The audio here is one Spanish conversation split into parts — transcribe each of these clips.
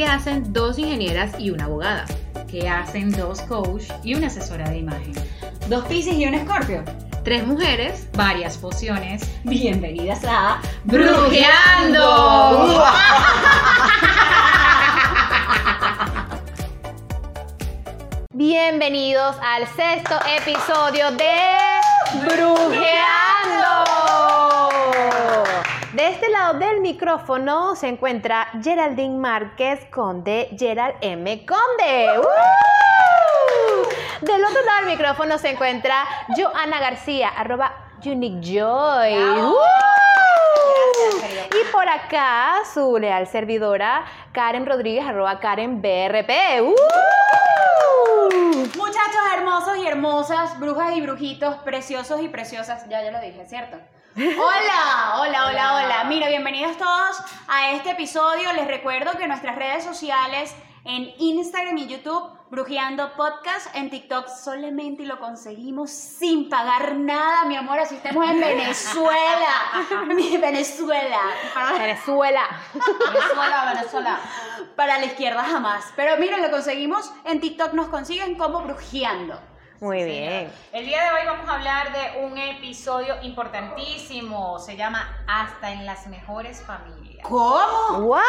¿Qué hacen dos ingenieras y una abogada? ¿Qué hacen dos coach y una asesora de imagen? Dos Piscis y un Escorpio. Tres mujeres. Varias pociones. Bienvenidas a ¡Brujeando! Bienvenidos al sexto episodio de Brujeando. De este lado del micrófono se encuentra Geraldine Márquez Conde, Gerald M. Conde. ¡Uh! Del otro lado del micrófono se encuentra Joana García, arroba Unique Joy. ¡Uh! Y por acá su leal servidora Karen Rodríguez, arroba Karen BRP. ¡Uh! Muchachos hermosos y hermosas, brujas y brujitos, preciosos y preciosas. Ya, ya lo dije, ¿cierto? Hola, hola, hola, hola. Mira, bienvenidos todos a este episodio. Les recuerdo que nuestras redes sociales en Instagram y YouTube, Brujeando Podcast, en TikTok solamente lo conseguimos sin pagar nada, mi amor, así estamos en Venezuela. Mi Venezuela. Venezuela. Venezuela, Venezuela. Para la izquierda jamás. Pero miren, lo conseguimos. En TikTok nos consiguen como Brujeando. Muy bien. El día de hoy vamos a hablar de un episodio importantísimo. Se llama Hasta en las mejores familias. ¿Cómo? What?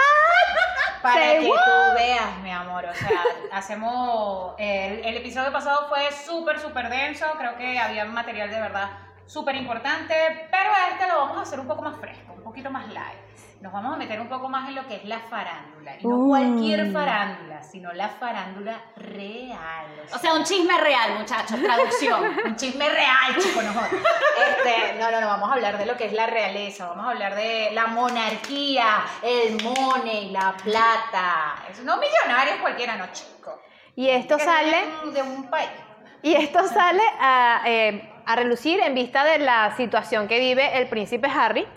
Para Say que what? tú veas, mi amor. O sea, hacemos. El, el episodio pasado fue súper, súper denso. Creo que había material de verdad súper importante. Pero este lo vamos a hacer un poco más fresco, un poquito más light. Nos vamos a meter un poco más en lo que es la farándula. Y no Uh. cualquier farándula, sino la farándula real. O sea, un chisme real, muchachos. Traducción. un chisme real, chico, no jodas. Este, no, no, no, vamos a hablar de lo que es la realeza, vamos a hablar de la monarquía, el money, la plata. Eso, no millonarios cualquiera, no, chico. Y esto Que sale, de un país. y esto sale a, eh, a relucir en vista de la situación que vive el príncipe Harry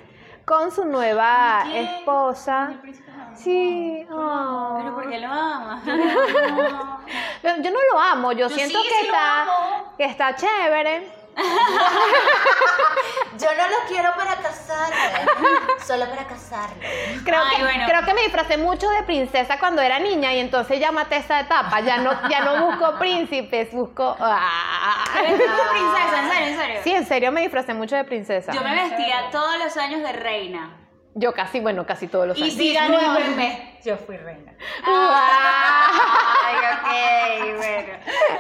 con su nueva esposa. Sí. ah. Pero ¿por qué lo amas? Yo yo no lo amo, yo, Yo siento sí, que sí está que está chévere. Yo no lo quiero para casarme, solo para casarme. Creo, Ay, que, bueno. creo que me disfracé mucho de princesa cuando era niña y entonces ya maté esa etapa. Ya no, ya no busco príncipes, busco. ah. ¿Eres tipo princesa? ¿En serio? ¿En serio? Sí, en serio me disfracé mucho de princesa. Yo me vestía todos los años de reina. Yo casi, bueno, casi todos los Y años. sí ganó. Discúlpenme, yo fui reina. Ay, ok, bueno.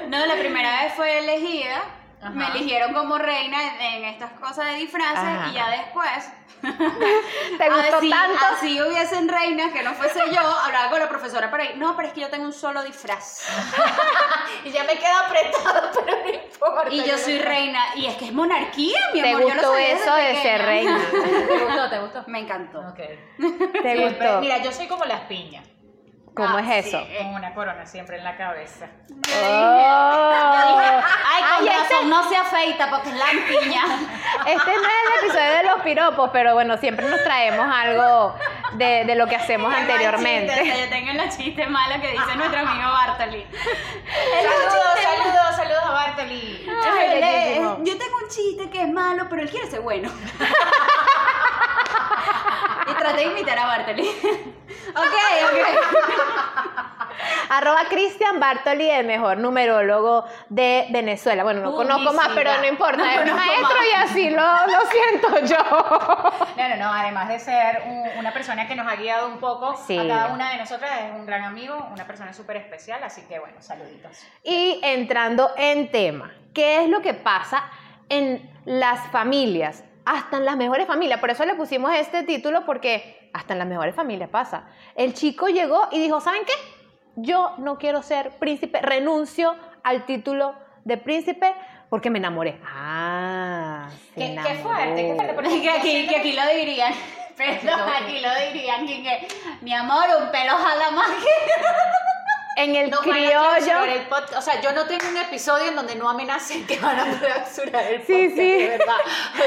No, la primera vez fue elegida. Ajá. Me eligieron como reina en, en estas cosas de disfraces Ajá. y ya después. ¿Te gustó así, tanto? Así hubiesen reinas que no fuese yo, hablaba con la profesora para ir. No, pero es que yo tengo un solo disfraz. Y ya me queda apretado, pero no importa. Y yo soy reina. Y es que es monarquía, mi ¿Te amor. yo lo gustó sabía desde eso de pequeña. ser reina? ¿Te gustó? ¿Te gustó? Me encantó. Ok. ¿Te gustó? Mira, yo soy como las piñas, ¿Cómo Ah, es eso? sí. con una corona siempre en la cabeza. Oh. Ay, con Ay, razón, este, no se afeita porque es lampiña. este no es el episodio de los piropos, pero bueno, siempre nos traemos algo de, de lo que hacemos mal chiste, anteriormente. Yo tengo los chistes malos que dice nuestro amigo Bartoli. Saludos, saludos, saludos a Bartoli. Ay, es- bellísimo. yo tengo un chiste que es malo, pero él quiere ser bueno. y traté de imitar a Bartoli. ok, ok. Arroba Cristian Bartoli, el mejor numerólogo de Venezuela. Bueno, no conozco más, pero no importa. No es maestro más. y así lo, lo siento yo. No, no, no, además de ser un- una persona que nos ha guiado un poco Sí. a cada una de nosotras, es un gran amigo, una persona súper especial, así que bueno, saluditos. Y entrando en tema, ¿qué es lo que pasa en las familias? Hasta en las mejores familias. Por eso le pusimos este título, porque hasta en las mejores familias pasa. El chico llegó y dijo, ¿saben qué? Yo no quiero ser príncipe, renuncio al título de príncipe porque me enamoré. Ah, se Qué, qué enamoró. fuerte, qué fuerte. porque que, aquí, que aquí lo dirían. Perdón, aquí lo dirían. Que, que, mi amor, un pelo jala más que. En el No van a criollo. clausurar el podcast. O sea, yo no tengo un episodio en donde no amenacen que van a clausurar el podcast. Sí, sí. De verdad.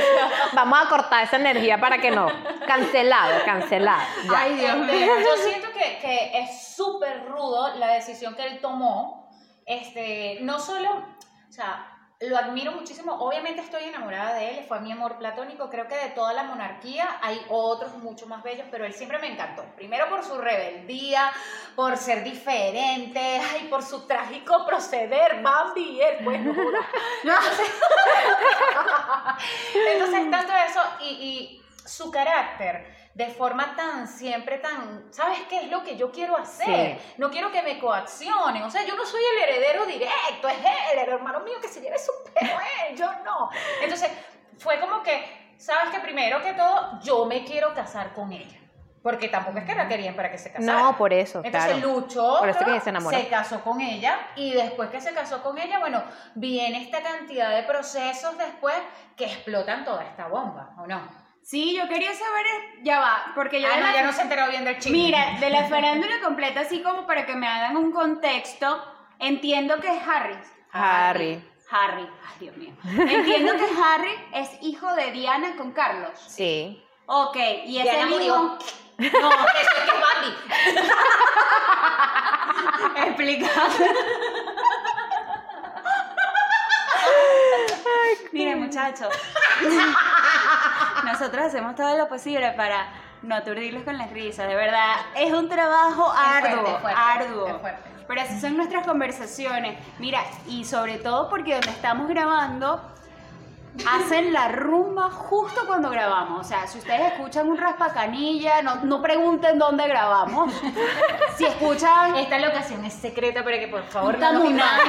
Vamos a cortar esa energía para que no. Cancelado, cancelado. Ya. Ay, Dios mío. Yo siento que, que es súper rudo la decisión que él tomó. Este, no solo, o sea, lo admiro muchísimo. Obviamente estoy enamorada de él, fue mi amor platónico. Creo que de toda la monarquía hay otros mucho más bellos, pero él siempre me encantó. Primero por su rebeldía, por ser diferente, ay, por su trágico proceder. Bambi, él, pues no. Entonces, entonces tanto eso y, y su carácter de forma tan, siempre tan, ¿sabes qué es lo que yo quiero hacer? Sí. No quiero que me coaccionen, o sea, yo no soy el heredero directo, es él, el hermano mío que se lleve su pelo, él, yo no. Entonces, fue como que, ¿sabes que Primero que todo, yo me quiero casar con ella. Porque tampoco es que la querían para que se casara. No, por eso, Entonces claro. luchó, Por eso que se enamoró. se casó con ella y después que se casó con ella, bueno, viene esta cantidad de procesos después que explotan toda esta bomba, ¿o no? Sí, yo quería saber, ya va, porque yo Ah, de no, la- ya no se enteró bien del chisme. Mira, de la farándula completa, así como para que me hagan un contexto, entiendo que es Harry. Harry. Harry, ay Dios mío. Entiendo que Harry es hijo de Diana con Carlos. Sí. Ok, y es el hijo. No, Eso es que es Bambi. explica. Miren, muchachos. Nosotros hacemos todo lo posible para no aturdirlos con las risas. De verdad, es un trabajo fuerte, arduo, fuerte, arduo. Pero así son nuestras conversaciones. Mira, y sobre todo porque donde estamos grabando hacen la rumba justo cuando grabamos. O sea, si ustedes escuchan un raspacanilla, no, no pregunten dónde grabamos. Si escuchan Esta locación es secreta para que por favor un no tamunán,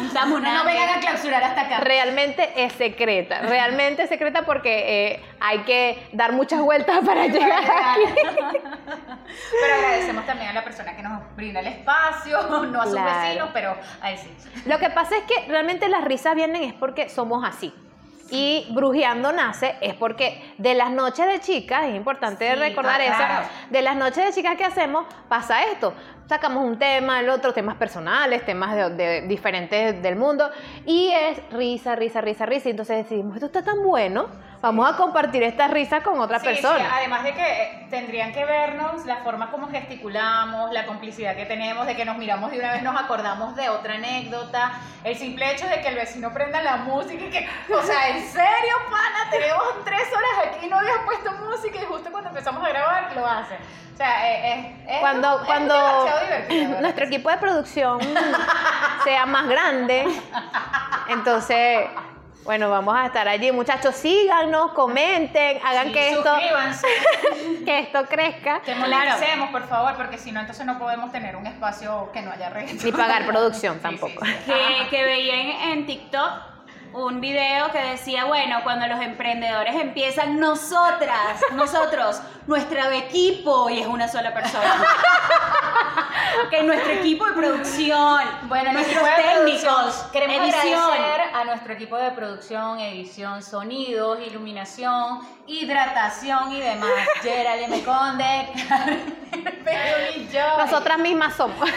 un tamunán. No vengan a clausurar hasta acá. Realmente es secreta, realmente es secreta porque eh, hay que dar muchas vueltas para llegar aquí. Pero agradecemos también a la persona que nos brinda el espacio, no a sus Claro. vecinos, pero a él sí. Lo que pasa es que realmente las risas vienen es porque somos así. Y Brujeando nace es porque de las noches de chicas, es importante Sí, recordar ah, eso, de las noches de chicas que hacemos pasa esto. Sacamos un tema, el otro, temas personales, temas de, de diferentes del mundo, y es risa, risa, risa, risa. Y entonces decidimos, esto está tan bueno, vamos a compartir esta risa con otra Sí, persona. sí, además de que eh, tendrían que vernos la forma como gesticulamos, la complicidad que tenemos, de que nos miramos de una vez, nos acordamos de otra anécdota, el simple hecho de que el vecino prenda la música y que, o sea, en serio, pana, tenemos tres horas aquí, no habías puesto música y justo cuando empezamos a grabar lo hace. O sea, eh, eh, es, cuando nuestro equipo de producción sea más grande, entonces, bueno, vamos a estar allí. Muchachos, síganos, comenten, hagan Sí, que esto que esto crezca Que moneticemos, por favor, porque si no, entonces no podemos tener un espacio que no haya reggaetón. ni pagar producción tampoco. sí, sí. que, que veía en, en TikTok un video que decía, bueno, cuando los emprendedores empiezan, nosotras, nosotros, nuestro equipo, y es una sola persona. que nuestro equipo de producción, Bueno, nuestros técnicos, queremos edición. agradecer a nuestro equipo de producción, edición, sonidos, iluminación, hidratación y demás. Gerald M. Conde. Nosotras mismas somos.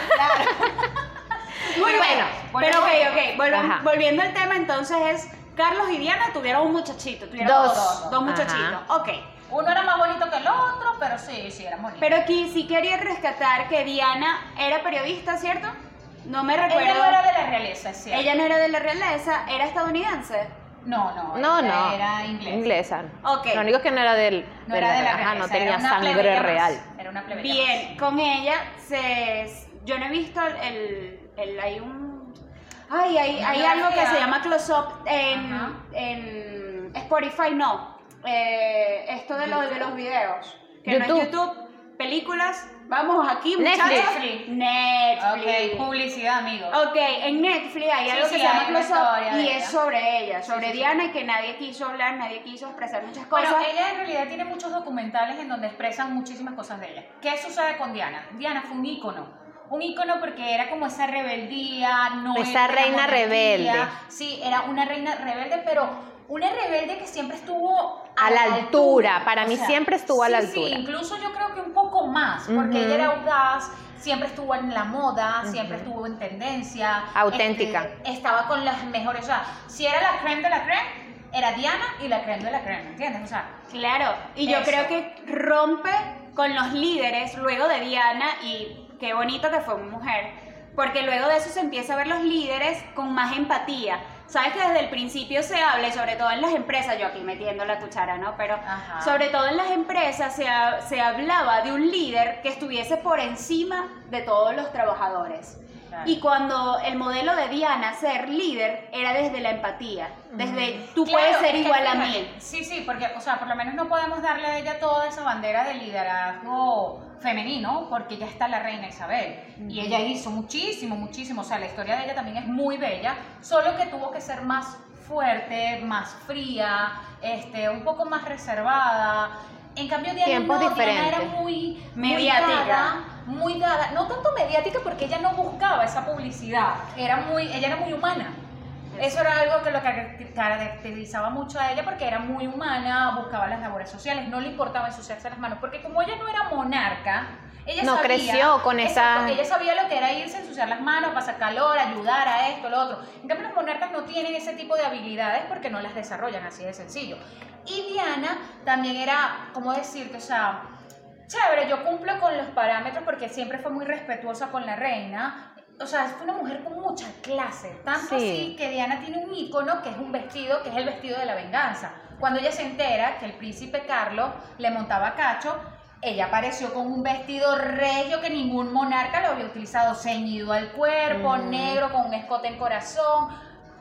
Muy Bueno, bueno, pero ok, ok, Ajá. volviendo al tema, entonces es, Carlos y Diana tuvieron un muchachito, tuvieron Dos. dos, dos Ajá. muchachitos, ok. Uno era más bonito que el otro, pero sí, sí, era bonito. Pero aquí sí quería rescatar que Diana era periodista, ¿cierto? No me recuerdo. Ella no era de la realeza, es cierto. Ella no era de la realeza, era estadounidense. No, no, No, no. Era inglés. Inglesa. Ok. Lo único que no era del. No era de la ajá, realeza. no era tenía sangre más. real. Era una plebeya Bien, con ella se yo no he visto el, el hay un ay, hay, hay algo que se llama close up en, en Spotify no. Eh, esto de lo de los videos. Que no YouTube. es YouTube, películas. Vamos aquí, Netflix. muchachos. Netflix. Netflix. Ok, publicidad, amigos. Ok, en Netflix hay Sí, algo sí, que se llama Close Up y ella. es sobre ella, sobre sí, sí. Diana y que nadie quiso hablar, nadie quiso expresar muchas Bueno, cosas. ella en realidad tiene muchos documentales en donde expresan muchísimas cosas de ella. ¿Qué sucede con Diana? Diana fue un ícono. Un ícono porque era como esa rebeldía, no Esa era reina monarquía. rebelde. Sí, era una reina rebelde, pero una rebelde que siempre estuvo A la altura. Para mí siempre estuvo a la altura. Sí, incluso yo creo que un poco más, porque ella era audaz, siempre estuvo en la moda, siempre estuvo en tendencia. Auténtica. este, estaba con las mejores, o sea, si era la creme de la creme, era Diana y la creme de la creme, ¿entiendes? O sea, Claro, y yo Eso. creo que rompe con los líderes luego de Diana y qué bonito que fue mujer, porque luego de eso se empieza a ver los líderes con más empatía. sabes que desde el principio se habla, y sobre todo en las empresas, yo aquí metiendo la cuchara, ¿no? Pero Ajá. sobre todo en las empresas se, ha- se hablaba de un líder que estuviese por encima de todos los trabajadores. Claro. Y cuando el modelo de Diana ser líder era desde la empatía, desde tú Claro, puedes ser igual a mí. Sí, sí, porque, o sea, por lo menos no podemos darle a ella toda esa bandera de liderazgo femenino, porque ya está la reina Isabel. Y ella hizo muchísimo, muchísimo. O sea, la historia de ella también es muy bella, solo que tuvo que ser más fuerte, más fría, este, un poco más reservada. En cambio, Diana Tiempos no, Diana era muy Mediática. muy dada, muy dada, no tanto mediática porque ella no buscaba esa publicidad, era muy, ella era muy humana. Eso era algo que lo caracter- caracterizaba mucho a ella porque era muy humana, buscaba las labores sociales, no le importaba ensuciarse las manos, porque como ella no era monarca, ella No sabía, creció con esa- ella sabía lo que era irse a ensuciar las manos, pasar calor, ayudar a esto, lo otro. En cambio, los monarcas no tienen ese tipo de habilidades porque no las desarrollan, así de sencillo. Y Diana también era, ¿cómo decirte? O sea, chévere, yo cumplo con los parámetros porque siempre fue muy respetuosa con la reina. O sea, fue una mujer con mucha clase. Tanto Sí. así que Diana tiene un icono que es un vestido, que es el vestido de la venganza. Cuando ella se entera que el príncipe Carlos le montaba cacho, ella apareció con un vestido regio que ningún monarca lo había utilizado, ceñido al cuerpo, Mm. negro, con un escote en corazón,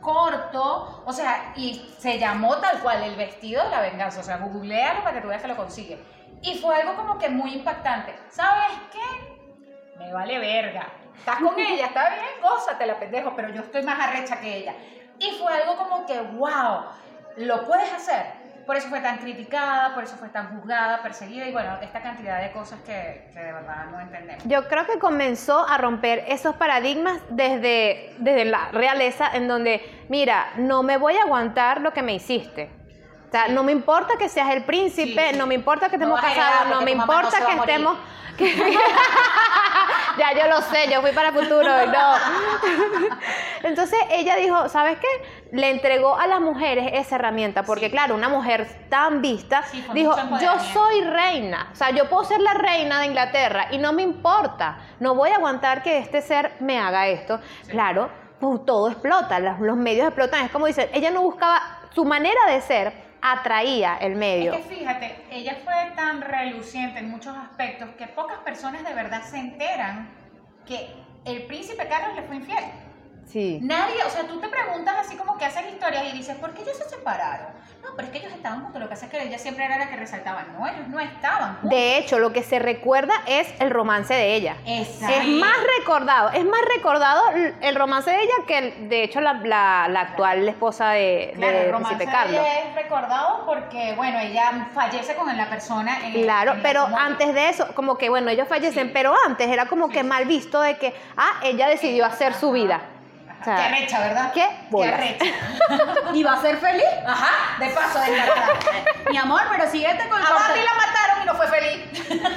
corto, o sea, y se llamó tal cual el vestido de la venganza, o sea, googlealo para que tú veas que lo consigue. Y fue algo como que muy impactante. ¿Sabes qué? Me vale verga. Estás con ella, está bien, gózate la pendejo, pero yo estoy más arrecha que ella. Y fue algo como que, wow, lo puedes hacer. Por eso fue tan criticada, por eso fue tan juzgada, perseguida y bueno, esta cantidad de cosas que, que de verdad no entendemos. Yo creo que comenzó a romper esos paradigmas desde, desde la realeza, en donde, mira, no me voy a aguantar lo que me hiciste. Sea, no me importa que seas el príncipe, Sí, sí. no me importa que estemos casados, no me no importa que estemos... que- ya yo lo sé, yo fui para el futuro y no. Entonces ella dijo, ¿sabes qué? Le entregó a las mujeres esa herramienta, porque claro, una mujer tan vista Sí, dijo, yo empoderamiento". soy reina, o sea, yo puedo ser la reina de Inglaterra y no me importa, no voy a aguantar que este ser me haga esto. Claro, pues, todo explota, los, los medios explotan, es como dicen, ella no buscaba, su manera de ser atraía el medio. Es que fíjate, ella fue tan reluciente en muchos aspectos que pocas personas de verdad se enteran que el príncipe Carlos le fue infiel. Sí. Nadie, o sea, tú te preguntas así como que haces historias y dices, ¿por qué ellos se separaron? Pero es que ellos estaban juntos, lo que pasa es que ella siempre era la que resaltaba, no, ellos no estaban juntos. De hecho, lo que se recuerda es el romance de ella. Exacto. Es más recordado, es más recordado el romance de ella que el- de hecho la, la- la actual esposa de, Claro, de el romance Príncipe de Carlos. ella es recordado porque, bueno, ella fallece con la persona en el- Claro, en pero antes de eso, como que bueno, ellos fallecen, Sí. pero antes era como que mal visto de que, ah, ella decidió hacer su vida. O sea, Qué arrecha, ¿verdad? qué bolas. arrecha. ¿Y va a ser feliz? Ajá, de paso, descartada. Mi amor, pero síguete con el A. Bambi la mataron y no fue feliz.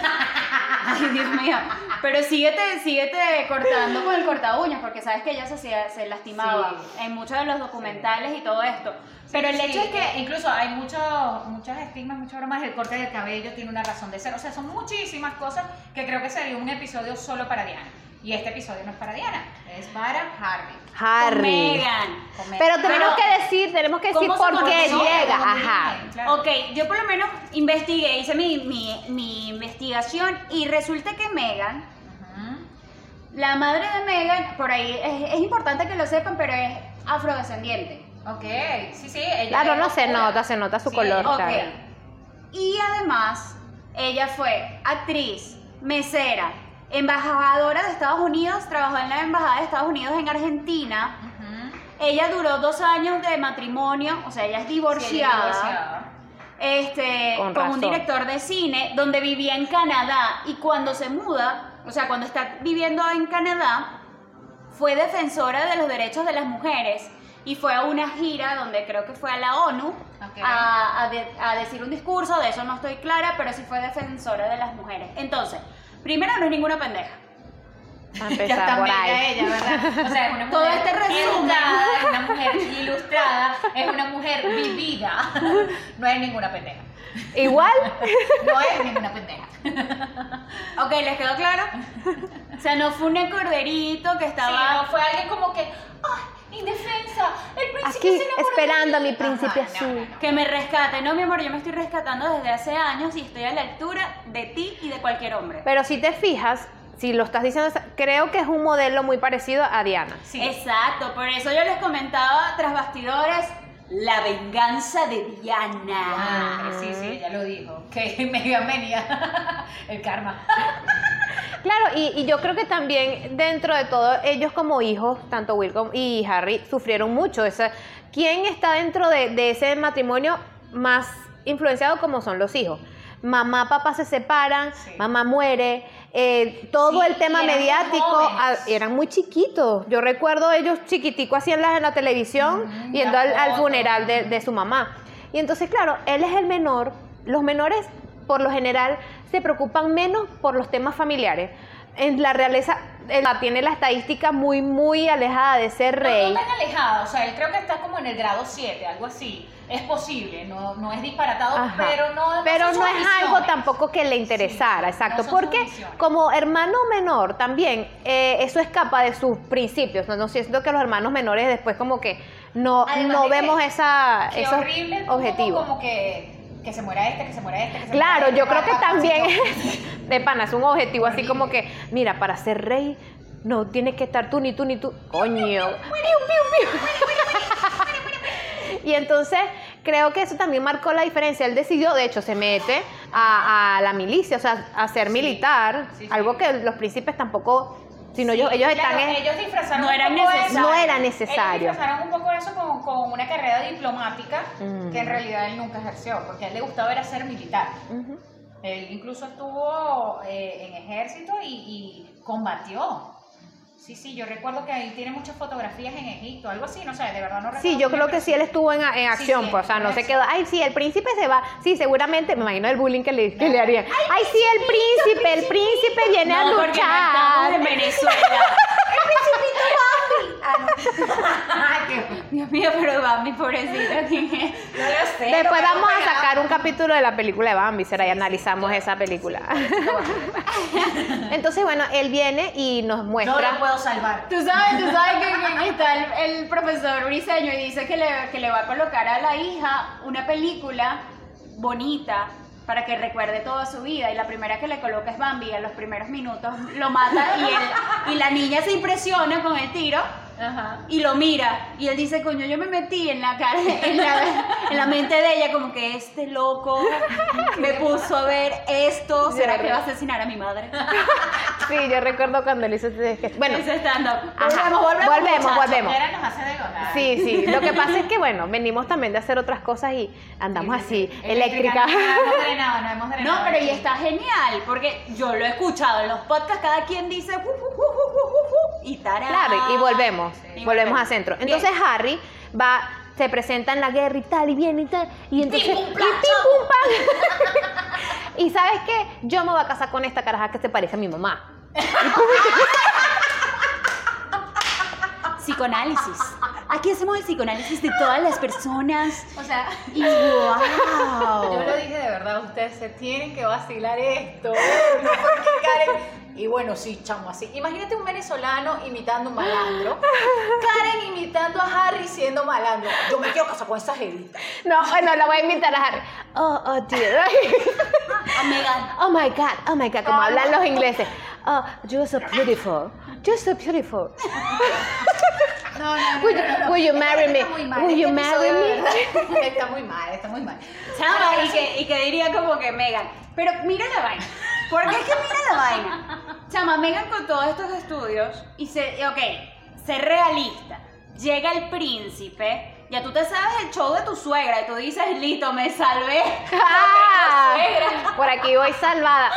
Ay, Dios mío. Pero síguete, síguete cortando con el corta uñas, porque sabes que ella se, hacía- se lastimaba Sí. en muchos de los documentales y todo esto. Pero el Sí, hecho es que incluso hay muchos muchos estigmas, muchas bromas. El corte del cabello tiene una razón de ser. O sea, son muchísimas cosas que creo que sería un episodio solo para Diana. Y este episodio no es para Diana, es para Harry. con Harry. Megan. Con Meghan. Pero tenemos Pero- que decir, tenemos que decir ¿Cómo se por qué llega. Ajá. claro. Ok, yo por lo menos investigué, hice mi, mi, mi investigación y resulta que Megan, la madre de Megan, por ahí es, es importante que lo sepan, pero es afrodescendiente. Ok, sí, sí. Ella Claro, es no se nota, se nota su Sí, color. Ok. claro. Y además, ella fue actriz, mesera, embajadora de Estados Unidos, trabajó en la embajada de Estados Unidos en Argentina. Ella duró dos años de matrimonio, o sea, ella es Sí, divorciada. Con este, con, un director de cine donde vivía en Canadá y cuando se muda, o sea, cuando está viviendo en Canadá, fue defensora de los derechos de las mujeres y fue a una gira donde creo que fue a la ONU a, a de- a decir un discurso, de eso no estoy clara, pero sí fue defensora de las mujeres. Entonces, primero no es ninguna pendeja. A Ya empezar está por ahí. ella, ¿verdad? O sea, es una mujer Todo este resumen. es una mujer ilustrada, es una mujer vivida. No es ninguna pendeja. Igual, No es ninguna pendeja. Ok, ¿les quedó claro? O sea, no fue un corderito que Sí, estaba... no fue alguien como que, ay, indefensa. El príncipe Aquí se enamoró de esperando a mí". mi príncipe Ajá, azul. no, no. Que me rescate. No, mi amor, yo me estoy rescatando desde hace años y estoy a la altura de ti y de cualquier hombre. Pero si te fijas, si lo estás diciendo, creo que es un modelo muy parecido a Diana. Sí. Exacto, por eso yo les comentaba tras bastidores la venganza de Diana. Ah, sí, sí, ella lo dijo. Que Megan venía. El karma. Claro, y, y yo creo que también dentro de todo, ellos como hijos, tanto Will como- y Harry, sufrieron mucho. Esa, ¿Quién está dentro de, de ese matrimonio más influenciado como son los hijos? Mamá, papá se separan, Sí. mamá muere, eh, todo Sí, el tema eran mediático, ah, eran muy chiquitos. Yo recuerdo ellos chiquiticos así en la, en la televisión, Ujú, yendo al, al funeral de, de su mamá. Y entonces, claro, él es el menor. Los menores, por lo general, se preocupan menos por los temas familiares. En la realeza, él tiene la estadística muy, muy alejada de ser rey. no tan alejado, o sea, él creo que está como en el grado 7, algo así. Es posible, no, no es disparatado, Ajá. pero no, Pero no es algo tampoco que le interesara, Sí, exacto. no porque como hermano menor también, eh, eso escapa de sus principios. No, no siento que los hermanos menores después como que no, Además no de que- vemos esa, esos horrible como- objetivos. Como que, que se muera este, que se muera este, que se Claro, muera yo este, creo que también papacito. de pana es un objetivo así como que, mira, para ser rey no tienes que estar tú ni tú ni tú. Coño. Y entonces creo que eso también marcó la diferencia. Él decidió, de hecho, se mete a, a la milicia, o sea, a ser Sí, militar, sí, sí. algo que los príncipes tampoco, sino Sí, ellos, ellos claro, están... en- ellos disfrazaron No un era poco necesario. eso. No era Ellos necesario. disfrazaron un poco eso con, con una carrera diplomática Mm. que en realidad él nunca ejerció, porque a él le gustaba era ser militar. Él incluso estuvo eh, en ejército y, y combatió. Sí, sí, yo recuerdo que ahí tiene muchas fotografías en Egipto, algo así, no sé, de verdad no recuerdo. Sí, yo creo que sí, él estuvo en, en acción, sí, pues, o sea, no se quedó, ay, sí, el príncipe se va, sí, seguramente, me imagino el bullying que le, que le harían. Ay, sí, el príncipe, el príncipe viene a No, porque no estamos luchar. en Venezuela. Ay, qué- Dios mío, pero Bambi, pobrecita, ¿quién es? No lo sé, Después lo vamos a sacar un capítulo de la película de Bambi, será y analizamos esa película. Entonces, bueno, él viene y nos No muestra. lo puedo salvar. Tú sabes, tú sabes que está el, el profesor Briseño y dice que le, que le va a colocar a la hija una película bonita para que recuerde toda su vida y la primera que le coloca es Bambi a los primeros minutos lo mata y, él, y la niña se impresiona con el tiro Ajá. y lo mira y él dice coño yo me metí en la cara en la, en la mente de ella como que este loco me puso a ver esto será que va a asesinar a mi madre Sí, yo recuerdo cuando él hizo sketch. Bueno, ese stand up Ajá. volvemos volvemos Volvemos, nos hace sí, sí. Lo que pasa es que, bueno, venimos también de hacer otras cosas y andamos así, eléctrica. No hemos drenado, no hemos drenado. No, pero y está genial, porque yo lo he escuchado en los podcasts, cada quien dice y tará. Claro, y volvemos, Y volvemos a centro. Bien. Entonces Harry va, se presenta en la guerra y tal, y viene y tal, y entonces... pum, y pim, pum, pan. y ¿sabes qué? Yo me voy a casar con esta caraja que se parece a mi mamá. Psicoanálisis. Aquí hacemos el psicoanálisis de todas las personas. O sea, Y wow. yo lo dije de verdad, ustedes se tienen que vacilar esto. Porque Karen. Y bueno, sí, chamo, así. Imagínate un venezolano imitando un malandro. Karen imitando a Harry siendo malandro. Yo me quiero casar con esa jevita. No, bueno, la voy a invitar a Harry. Oh, oh, dear. A Megan. Oh my God, oh my God, como hablan los ingleses. Oh, you're so beautiful. You're so beautiful. No, no, no. Will you- no, no. will you Este marry me? está muy mal, Will este you marry episodio, me? Está muy mal, está muy mal. Chama, y que, y que diría como que Megan. Pero mira la vaina. Porque es que mira la vaina. Chama, Megan con todos estos estudios y se. Ok, ser realista. Llega el príncipe. Ya tú te sabes el show de tu suegra y tú dices, listo, me salvé. Ah, por aquí voy salvada.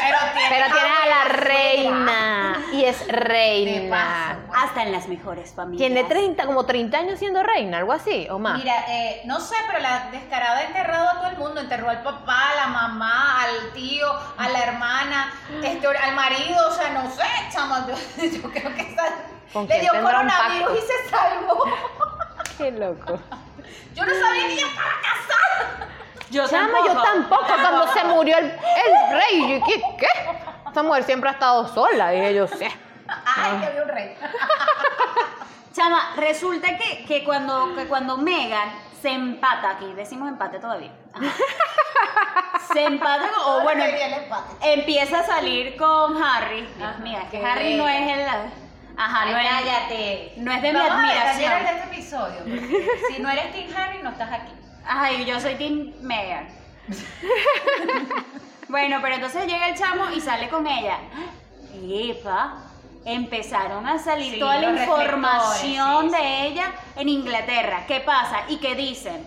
Pero tiene, Pero tiene a la reina. Y es reina. paso. Hasta en las mejores familias. Tiene 30, como 30 años siendo reina, algo así, o más. Mira, eh, no sé, pero la descarada ha enterrado a todo el mundo. Enterró al papá, a la mamá, al tío, a la hermana, este, al marido. O sea, no sé, chama. Yo, yo creo que esa- ¿Con le dio coronavirus y se salvó. Qué loco. Yo no sabía que ella estaba casada. Yo Chama, yo tampoco, cuando se murió el, el rey. yo, ¿Qué? ¿Qué? Esta mujer siempre ha estado sola, dije yo, sí. Ay, que había un rey. Chama, resulta que, que cuando, que cuando Megan se empata aquí, decimos empate todavía. Ajá. Se empata, con- o bueno, empieza a salir con Harry. Dios mío, es que Harry no es el. Ajá, Ay, no es. cállate. No es de mi a admiración. detallar de este episodio. si no eres Team Harry, no estás aquí. Ay, yo soy Team Megan. bueno, pero entonces llega el chamo y sale con ella. Y epa, empezaron a salir Sí, toda la información sí, de ella en Inglaterra. ¿Qué pasa? Y que dicen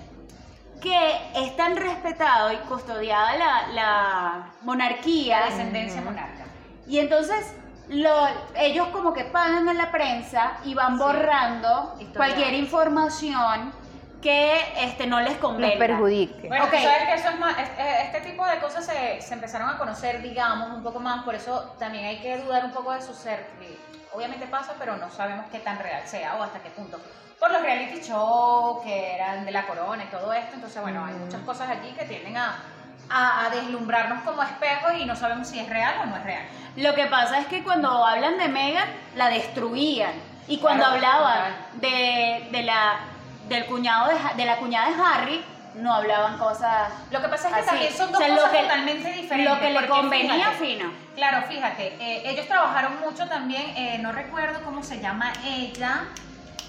que es tan respetado y custodiada la, la monarquía. La descendencia monarca. Y entonces lo- ellos como que pagan a la prensa y van Sí. borrando cualquier información que este, no les Los convenga. perjudique. Bueno, sabes que eso es más, este, este tipo de cosas se, se empezaron a conocer, digamos, un poco más, por eso también hay que dudar un poco de su ser. Obviamente pasa, pero no sabemos qué tan real sea o hasta qué punto. Por los reality shows que eran de la corona y todo esto, entonces bueno, hay muchas cosas aquí que tienden a, a, a deslumbrarnos como espejos y no sabemos si es real o no es real. Lo que pasa es que cuando hablan de Megan, la destruían. Y cuando Claro, hablaban de, de la, del cuñado de, la cuñada de Harry, no hablaban cosas Lo que pasa es que así. también son dos O sea, lo cosas que- totalmente diferentes. Lo que le convenía, fíjate, fino. Claro, fíjate, eh, ellos trabajaron mucho también, eh, no recuerdo cómo se llama ella,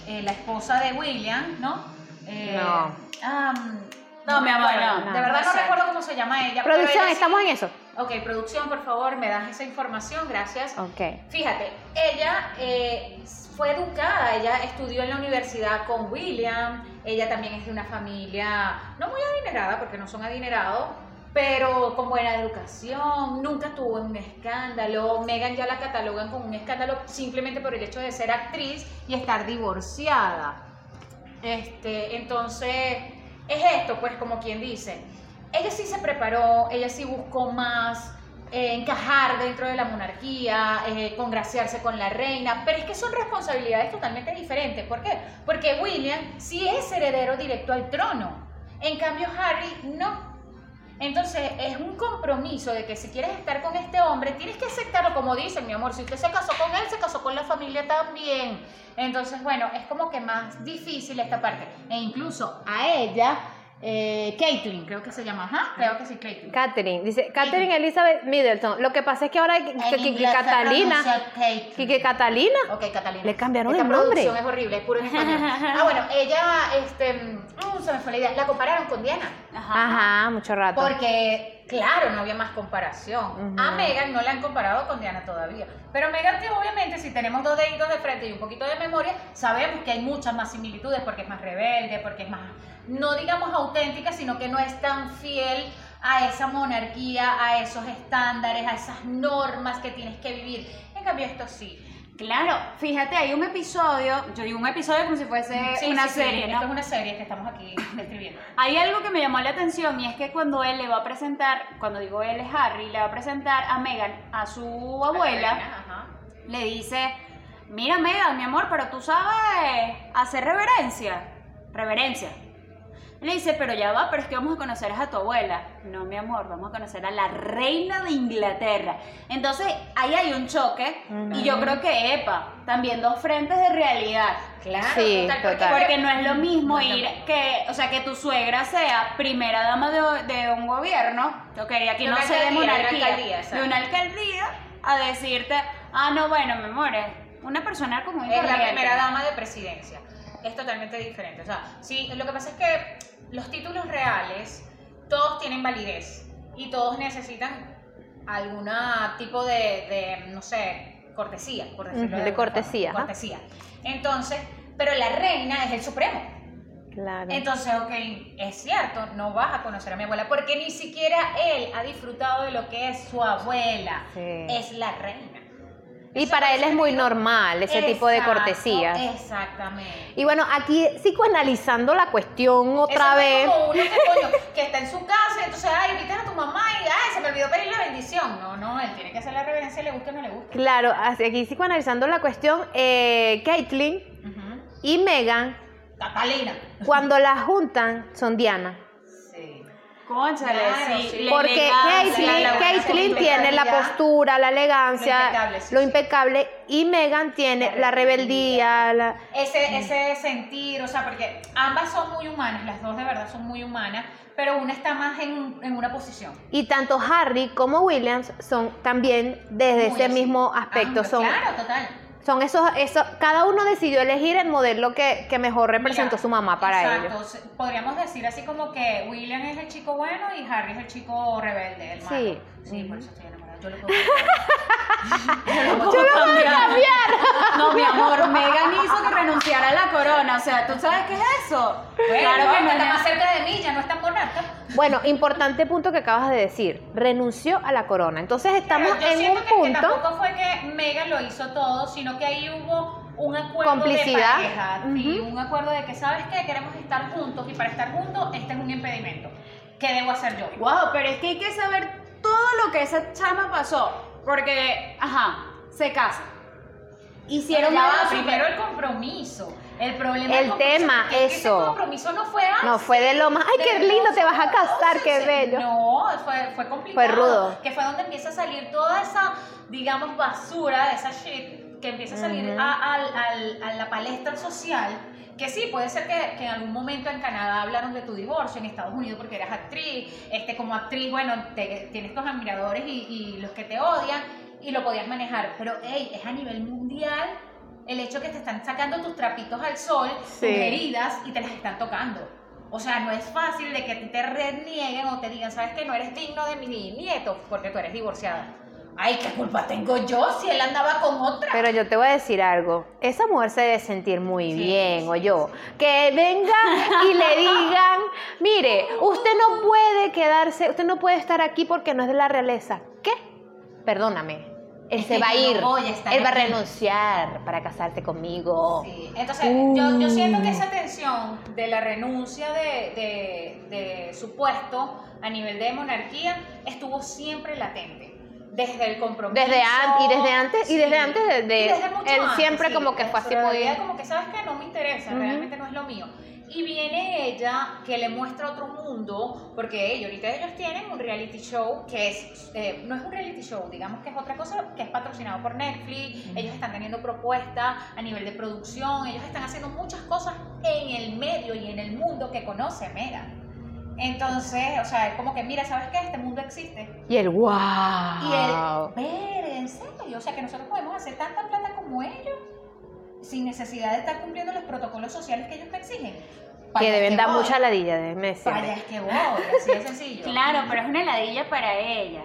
eh, la esposa de William, ¿no? Eh, No. am, No, mi amor, no, De verdad no recuerdo cómo se llama ella. Producción, ella sí- estamos en eso. Ok, producción, por favor, me das esa información, gracias. Ok. Fíjate, ella eh, fue educada, ella estudió en la universidad con William, ella también es de una familia no muy adinerada, porque no son adinerados, pero con buena educación, nunca tuvo un escándalo. Megan ya la catalogan como un escándalo simplemente por el hecho de ser actriz y estar divorciada. Este, entonces, es esto, pues, como quien dice. Ella sí se preparó, ella sí buscó más eh, encajar dentro de la monarquía, eh, congraciarse con la reina, pero es que son responsabilidades totalmente diferentes. ¿Por qué? Porque William sí es heredero directo al trono, en cambio Harry no. Entonces es un compromiso de que si quieres estar con este hombre, tienes que aceptarlo, como dicen, mi amor, si usted se casó con él, se casó con la familia también. Entonces, bueno, es como que más difícil esta parte. E incluso a ella, eh, Caitlyn, creo que se llama, ajá, creo que sí, Caitlyn. Catherine, dice Catherine Elizabeth Middleton. Lo que pasa es que ahora que, que- Catalina, que, que Catalina, Ok, Catalina. Le cambiaron Esta el nombre. producción es horrible, es puro en español. Ah, bueno, ella, este, mm, se me fue la idea, la compararon con Diana. ajá, mucho rato. Porque, claro, no había más comparación. A Megan no la han comparado con Diana todavía. Pero Megan, que obviamente, si tenemos dos deditos de frente y un poquito de memoria, sabemos que hay muchas más similitudes porque es más rebelde, porque es más, no digamos auténtica, sino que no es tan fiel a esa monarquía, a esos estándares, a esas normas que tienes que vivir. En cambio, esto sí. Claro, fíjate, hay un episodio, yo digo un episodio como si fuese Sí, una sí, sí, serie, ¿no? Esto es una serie que estamos aquí describiendo. Hay algo que me llamó la atención y es que cuando él le va a presentar, cuando digo él es Harry, le va a presentar a Megan, a su abuela, Ajá. le dice, mira Megan, mi amor, pero tú sabes hacer reverencia. Reverencia. Le dice, pero ya va, pero es que vamos a conocer a tu abuela. No, mi amor, vamos a conocer a la reina de Inglaterra. Entonces, ahí hay un choque y yo creo que, epa, también dos frentes de realidad. Claro, Sí, porque- total. Porque no es lo mismo No ir que, o sea, que tu suegra sea primera dama de, de un gobierno, ok, aquí no sé de monarquía, alcaldía, de una alcaldía, a decirte, ah, no, bueno, mi amor, es una persona como Es la primera dama de presidencia. Es totalmente diferente. O sea, sí, lo que pasa es que los títulos reales, todos tienen validez y todos necesitan algún tipo de, de, no sé, cortesía, por decirlo de cortesía, forma. Cortesía. Entonces, pero la reina es el supremo. Claro. Entonces, ok, es cierto, no vas a conocer a mi abuela porque ni siquiera él ha disfrutado de lo que es su abuela. Sí. Es la reina. Y Eso para él es muy normal ese tipo de Exacto, cortesías. Exactamente. Y bueno, aquí psicoanalizando la cuestión otra Eso no es vez. como uno que, coño, que está en su casa y entonces, ay, invitan a tu mamá y, ay, se me olvidó pedir la bendición. No, no, él tiene que hacer la reverencia, le guste o no le guste. Claro, así- aquí psicoanalizando la cuestión, eh, Caitlyn Ujú. y Megan, Catalina. cuando las juntan, son Diana. Sí. Cónchale, Claro, sí. Porque Caitlyn, tiene la postura, la elegancia, Lo impecable, sí, lo sí. impecable, y Megan tiene la rebeldía, la... ese, ese sentir, o sea, porque ambas son muy humanas, las dos de verdad son muy humanas, pero una está más en, en una posición. Y tanto Harry como Williams son también desde Muy ese así. mismo aspecto. Ah, son, Claro, total. Son esos, esos, cada uno decidió elegir el modelo que, que mejor representó Mira, su mamá para exacto, ellos. Podríamos decir así como que William es el chico bueno y Harry es el chico rebelde, el malo. Sí. Sí, por eso estoy enamorada. Yo lo puedo Yo lo puedo cambiar. No, mi amor, Megan hizo que renunciara a la corona. O sea, ¿tú sabes qué es eso? Bueno, claro que no está es- más cerca de mí, ya no. Bueno, importante punto que acabas de decir. Renunció a la corona. Entonces estamos Pero yo en un siento que, que punto. tampoco fue que Megan lo hizo todo, sino que ahí hubo un acuerdo Complicidad. de pareja, sí, un acuerdo de que sabes que queremos estar juntos y para estar juntos este es un impedimento. ¿Qué debo hacer yo? Wow, pero es que hay que saber todo lo que esa chama pasó. Porque, ajá, se casa. Hicieron Pero ya va, primero el compromiso. El problema El tema, porque es que eso. Ese compromiso no fue antes. No, fue de lo más. ¡Ay, qué lindo! Te vas a casar, qué bello. No, fue, fue complicado. Fue rudo. Que fue donde empieza a salir toda esa, digamos, basura, esa shit, que empieza a salir Ujú. a, al- al- a la palestra social. Que sí, puede ser que, que en algún momento en Canadá hablaron de tu divorcio, en Estados Unidos porque eras actriz, este, como actriz, bueno, te- tienes tus admiradores y, y los que te odian, y lo podías manejar. Pero, hey, es a nivel mundial el hecho que te están sacando tus trapitos al sol, Sí. tus heridas, y te las están tocando. O sea, no es fácil de que a ti te renieguen o te digan, ¿sabes qué? No eres digno de mi nieto porque tú eres divorciada. Ay, ¿qué culpa tengo yo si él andaba con otra? Pero yo te voy a decir algo. Esa mujer se debe sentir muy Sí, bien, sí, o yo. Que vengan y le digan, mire, usted no puede quedarse, usted no puede estar aquí porque no es de la realeza. ¿Qué? Perdóname. Él se que va a ir. no a Él va a renunciar para casarse conmigo. Sí, entonces yo, yo siento que esa tensión de la renuncia de, de, de su puesto a nivel de monarquía estuvo siempre latente. Desde el compromiso. Desde y desde antes- y desde antes de- de- Y desde mucho él antes, siempre sí, como que fue así muy- como que sabes que no me interesa, Ujú. realmente no es lo mío. Y viene ella que le muestra otro mundo, porque ellos, ahorita ellos tienen un reality show que es, eh, no es un reality show, digamos que es otra cosa que es patrocinado por Netflix, ellos están teniendo propuestas a nivel de producción, ellos están haciendo muchas cosas en el medio y en el mundo que conoce Megan. Entonces, o sea, es como que, mira, ¿sabes qué? Este mundo existe. Y el wow. Y el, ver, en serio, o sea, que nosotros podemos hacer tanta plata como ellos sin necesidad de estar cumpliendo los protocolos sociales que ellos te exigen. Para que deben dar voy. mucha ladilla, déjeme Para es que voy, así de sencillo. Claro, pero es una heladilla para ella.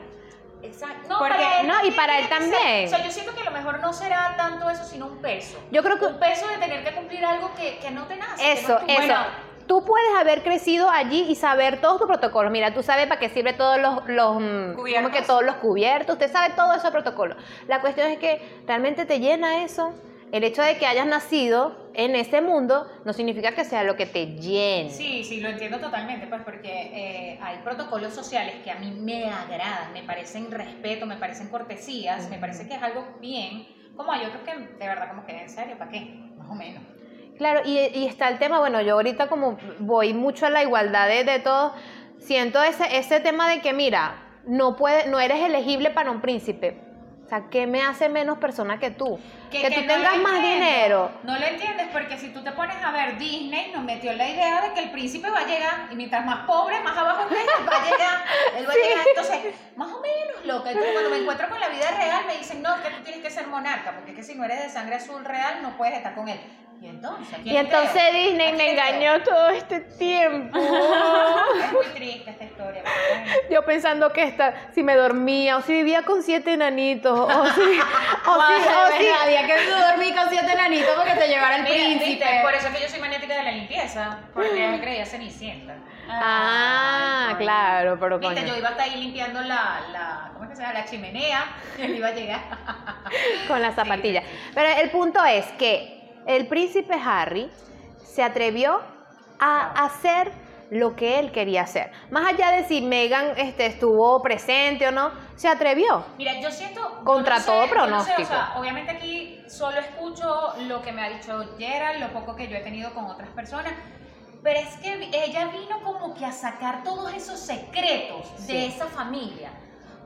Exacto. No, Porque- para él no, y para él también. o sea, yo siento que a lo mejor no será tanto eso, sino un peso. Yo creo que Un peso de tener que cumplir algo que, que no te nace. que no Eso, es tu- eso. Bueno, Tú puedes haber crecido allí y saber todos tus protocolos. Mira, tú sabes para qué sirve todos los, los mm, Cubiertos. ¿cómo que todos los cubiertos. Usted sabe todo ese protocolo. La cuestión es que realmente te llena eso. El hecho de que hayas nacido en ese mundo no significa que sea lo que te llene. Sí, sí, lo entiendo totalmente, pues porque eh, hay protocolos sociales que a mí me agradan, me parecen respeto, me parecen cortesías, me parece que es algo bien, como hay otros que de verdad como que en serio, ¿para qué? Más o menos. Claro, y, y está el tema, bueno, yo ahorita como voy mucho a la igualdad de, de todos, siento ese, ese tema de que, mira, no, puede, no eres elegible para un príncipe. O sea, ¿qué me hace menos persona que tú? Que, tú no tengas más entiendo. dinero. No lo entiendes porque si tú te pones a ver Disney, nos metió la idea de que el príncipe va a llegar y mientras más pobre, más abajo él va a llegar. Él va a llegar. Entonces, más o menos loca. Entonces, cuando me encuentro con la vida real, me dicen, no, es que tú tienes que ser monarca, porque es que si no eres de sangre azul real, no puedes estar con él. Y entonces. Disney ¿A me engañó todo este tiempo. Es muy triste esta historia. pero. Yo pensando que esta, si me dormía, o si vivía con siete enanitos, o si, o si, había que dormir con siete enanitos porque te llevara el Mira, príncipe. ¿viste? Por eso es que yo soy maniática de la limpieza, porque me creía cenicienta. Ah, claro, pero Viste, coño, yo iba a estar ahí limpiando la, la ¿cómo es que se llama? La chimenea y él iba a llegar. con las zapatillas. Pero el punto es que el príncipe Harry se atrevió a hacer lo que él quería hacer. Más allá de si Meghan este, estuvo presente o no, se atrevió. Mira, yo siento... yo Contra no sé, todo yo no sé, pronóstico. o sea, obviamente aquí solo escucho lo que me ha dicho Gerald, lo poco que yo he tenido con otras personas. Pero es que ella vino como que a sacar todos esos secretos de Sí. esa familia.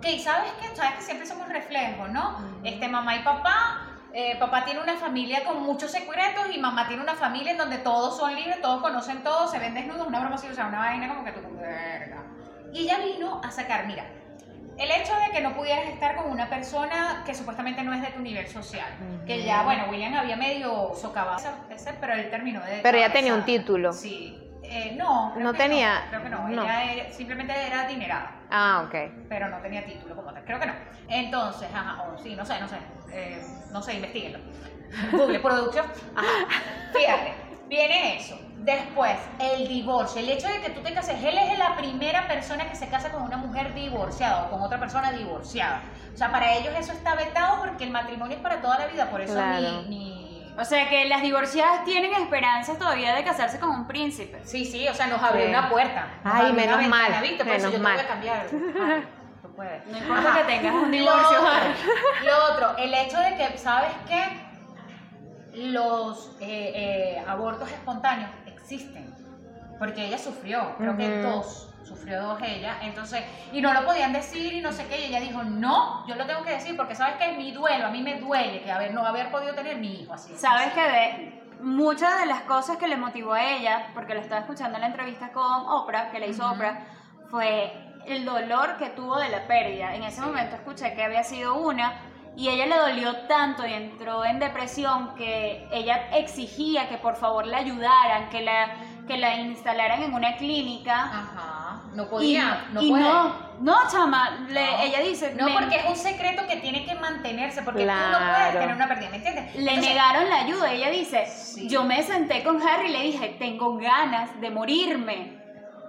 Que sabes que, sabes que siempre somos reflejos, ¿no? Este mamá y papá, eh, papá tiene una familia con muchos secretos y mamá tiene una familia en donde todos son libres, todos conocen todo, se ven desnudos, una broma así, o sea, una vaina como que tú, verga. Y ella vino a sacar, mira, el hecho de que no pudieras estar con una persona que supuestamente no es de tu nivel social. Que ya, bueno, William había medio socavado pero él terminó de. Pero ella tenía un título. Sí. Eh, no, creo No que tenía- creo que no. no. Ella era- simplemente era adinerada, Ah, ok. pero no tenía título como tal. Creo que no. Entonces, ajá, o sí, no sé, no sé. Eh, no sé, investiguenlo. Google, producción. Ajá. Fíjate, viene eso. Después, el divorcio. El hecho de que tú te cases. Él es la primera persona que se casa con una mujer divorciada o con otra persona divorciada. O sea, para ellos eso está vetado porque el matrimonio es para toda la vida. Por eso Claro. ni, ni- O sea que las divorciadas tienen esperanzas todavía de casarse con un príncipe. Sí, sí, o sea, nos abrió Sí. una puerta. Nos Ay, menos ventana, mal, ¿viste? Por eso menos yo te mal. voy a cambiar. Ay, tú puedes. No importa Ajá. que tengas un Lo divorcio, otro, Harry. lo otro, el hecho de que, ¿sabes qué? Los eh, eh, abortos espontáneos existen. Porque ella sufrió, creo que dos, sufrió dos ella. Entonces, y no lo podían decir y no sé qué. Y ella dijo, no, yo lo tengo que decir porque sabes que es mi duelo, a mí me duele que haber, no haber podido tener mi hijo así. Sabes que ve, muchas de las cosas que le motivó a ella, porque lo estaba escuchando en la entrevista con Oprah, que le hizo. Oprah, fue el dolor que tuvo de la pérdida. En ese momento escuché que había sido una y ella le dolió tanto y entró en depresión que ella exigía que por favor la ayudaran, que la, que la instalaran en una clínica. Ajá, no Y, podía, no y puede. no, no, chama, le- No. ella dice, No, me- porque es un secreto que tiene que mantenerse, porque tú no puedes tener una pérdida, ¿me entiendes? Le Entonces, negaron la ayuda. Ella dice, Sí. yo me senté con Harry y le dije, tengo ganas de morirme.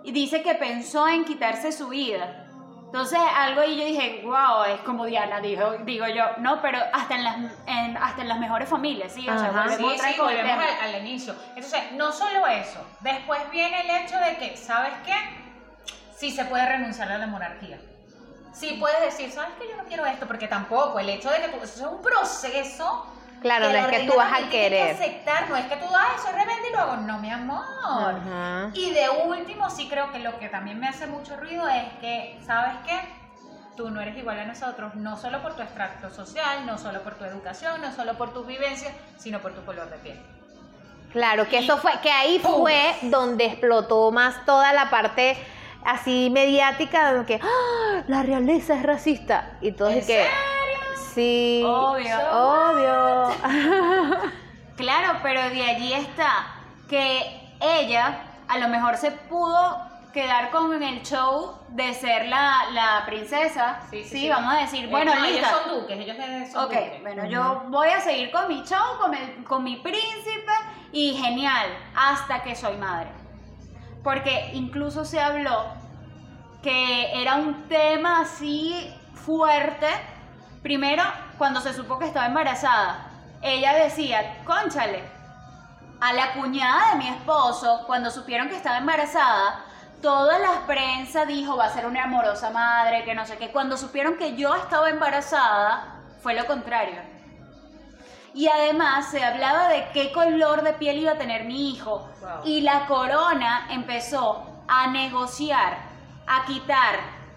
Y dice que pensó en quitarse su vida. Entonces, algo ahí yo dije, wow, es como Diana, dijo, digo yo, no, pero hasta en las, en- hasta en las mejores familias, ¿sí? O sea, volvemos Sí, sí, volvemos al inicio. Entonces, no solo eso, después viene el hecho de que, ¿sabes qué? Sí se puede renunciar a la monarquía. Sí puedes decir, ¿sabes qué? Yo no quiero esto, porque tampoco, el hecho de que tú, eso es un proceso. Claro, que no es que tú vas a querer. que aceptar, no es que tú, ay, soy rebelde y lo hago, no, mi amor. Y de último, sí creo que lo que también me hace mucho ruido es que, ¿sabes qué? Tú no eres igual a nosotros, no solo por tu extracto social, no solo por tu educación, no solo por tus vivencias, sino por tu color de piel. Claro, que eso fue, que ahí fue donde explotó más toda la parte así mediática de que ¡Ah! la realeza es racista y todo ¿En es que sí, Obvio. obvio. Claro, pero de allí está que ella a lo mejor se pudo quedar con el show de ser la, la princesa. Sí, vamos a decir, bueno, Eh, no, ellos son duques, ellos son Ok, duques. bueno, yo voy a seguir con mi show, con, el- con mi príncipe y genial, hasta que soy madre. Porque incluso se habló que era un tema así fuerte. Primero, cuando se supo que estaba embarazada, ella decía, conchale, a la cuñada de mi esposo, cuando supieron que estaba embarazada, toda la prensa dijo va a ser una amorosa madre, que no sé qué. Cuando supieron que yo estaba embarazada, fue lo contrario. Y además se hablaba de qué color de piel iba a tener mi hijo. Wow. Y la corona empezó a negociar, a quitar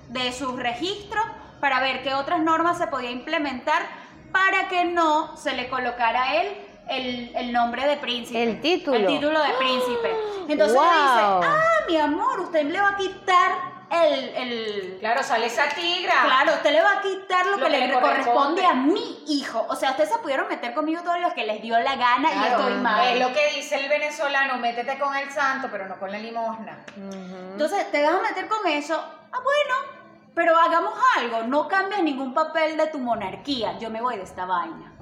de sus registros para ver qué otras normas se podía implementar para que no se le colocara a él el, el nombre de príncipe. El título. El título de príncipe. Entonces Wow. dice, ah, mi amor, usted le va a quitar el... el... Claro, sale esa tigra. Claro, usted le va a quitar lo, Lo que, que le, corresponde corresponde. a mi hijo. O sea, ustedes se pudieron meter conmigo todos los que les dio la gana y estoy mal. Es lo que dice el venezolano, métete con el santo, pero no con la limosna. Entonces, te vas a meter con eso. Ah, bueno, pero hagamos algo. No cambies ningún papel de tu monarquía. Yo me voy de esta vaina.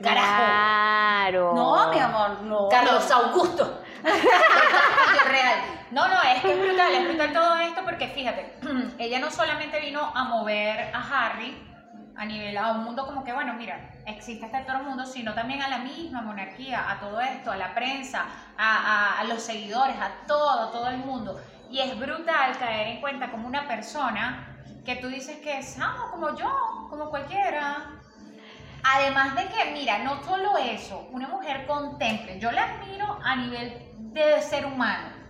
Claro. No, mi amor, no. Carlos. Augusto. Real. No, no, es que es brutal, es brutal todo esto porque fíjate, ella no solamente vino a mover a Harry a nivel, a un mundo como que, bueno, mira, existe este otro mundo, sino también a la misma monarquía, a todo esto, a la prensa, a, los seguidores, a todo, todo el mundo. Y es brutal caer en cuenta como una persona que tú dices que es como yo, como cualquiera, Además de que, mira, no solo eso, una mujer contemple, yo la admiro a nivel de ser humano.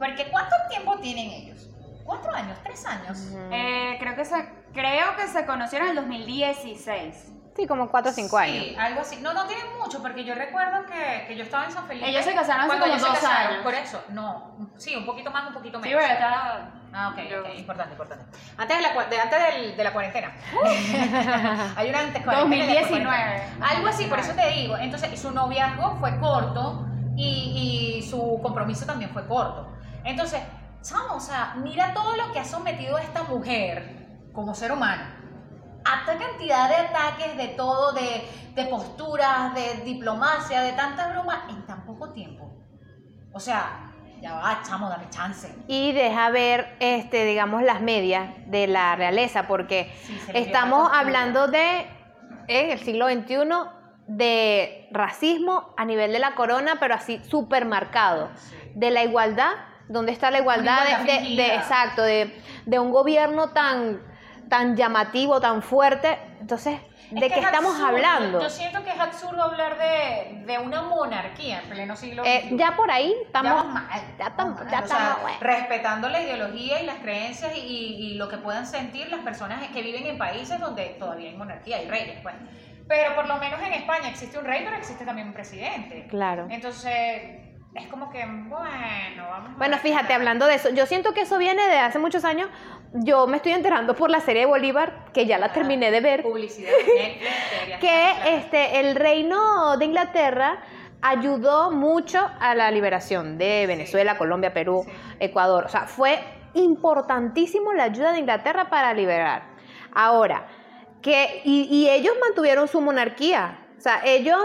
Porque ¿cuánto tiempo tienen ellos? ¿Cuatro años? ¿Tres años? Eh, creo, que se, creo que se conocieron en el 2016. Sí, como 4 o 5 años. Sí, algo así. No, no tienen mucho, porque yo recuerdo que, que yo estaba en San Felipe. Ellos se casaron hace como ellos se dos casaron, años. Por eso, no. Sí, un poquito más, un poquito Sí, menos. pero está... Ah, ok, Yo- ok, importante, importante. Antes de la, de, antes del- de la cuarentena. Hay una antes cuarentena y después 2019. cuarentena. Algo así, por eso te digo. Entonces, su noviazgo fue corto y, y su compromiso también fue corto. Entonces, chamo, o sea, mira todo lo que ha sometido a esta mujer como ser humano. A esta cantidad de ataques, de todo, de, de posturas, de diplomacia, de tanta broma en tan poco tiempo. O sea, ya va, chamo, dame chance. Y deja ver, este, digamos, las medias de la realeza, porque Sí, estamos hablando de, en el siglo XXI, de racismo a nivel de la corona, pero así súper marcado. De la igualdad, ¿dónde está la igualdad? de, de- fingida. de- exacto, de, de un gobierno tan, tan llamativo, tan fuerte. Entonces, Es ¿de que qué es estamos absurdo. hablando? Yo siento que es absurdo hablar de, de una monarquía en pleno siglo Eh, XXI. ya por ahí estamos... mal, ya ya O sea, estamos, bueno. respetando la ideología y las creencias y, y lo que puedan sentir las personas que viven en países donde todavía hay monarquía, hay reyes, pues. Pero por lo menos en España existe un rey, pero existe también un presidente. Claro. Entonces, es como que, bueno, vamos a Bueno, fíjate, hablando de eso, yo siento que eso viene de hace muchos años. Yo me estoy enterando por la serie de Bolívar, que ya la terminé de ver, Publicidad, Netflix, que este, el reino de Inglaterra ayudó mucho a la liberación de Venezuela, Colombia, Perú, Sí. Ecuador. O sea, fue importantísimo la ayuda de Inglaterra para liberar. Ahora, que, y, y ellos mantuvieron su monarquía. O sea, ellos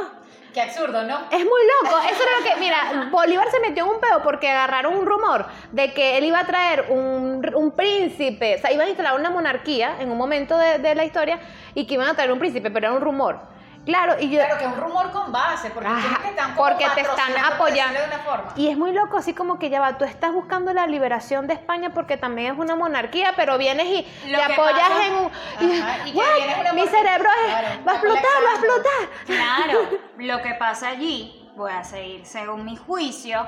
Qué absurdo, ¿no? es muy loco. Eso era lo que, mira, Bolívar se metió en un pedo porque agarraron un rumor de que él iba a traer un, un príncipe, o sea, iban a instalar una monarquía en un momento de, de la historia y que iban a traer un príncipe, pero era un rumor. Claro, y yo... Claro, que es un rumor con base, porque Ajá, ¿quiénes te están como porque te están patrocinando, por apoyando. de una forma? Y es muy loco, así como que ya va, tú estás buscando la liberación de España porque también es una monarquía, pero vienes y Lo te apoyas pasa- en un... Ajá, y que "What? vienes una Mi cerebro es- claro, va a explotar, va a explotar. Claro, lo que pasa allí, voy a seguir según mi juicio,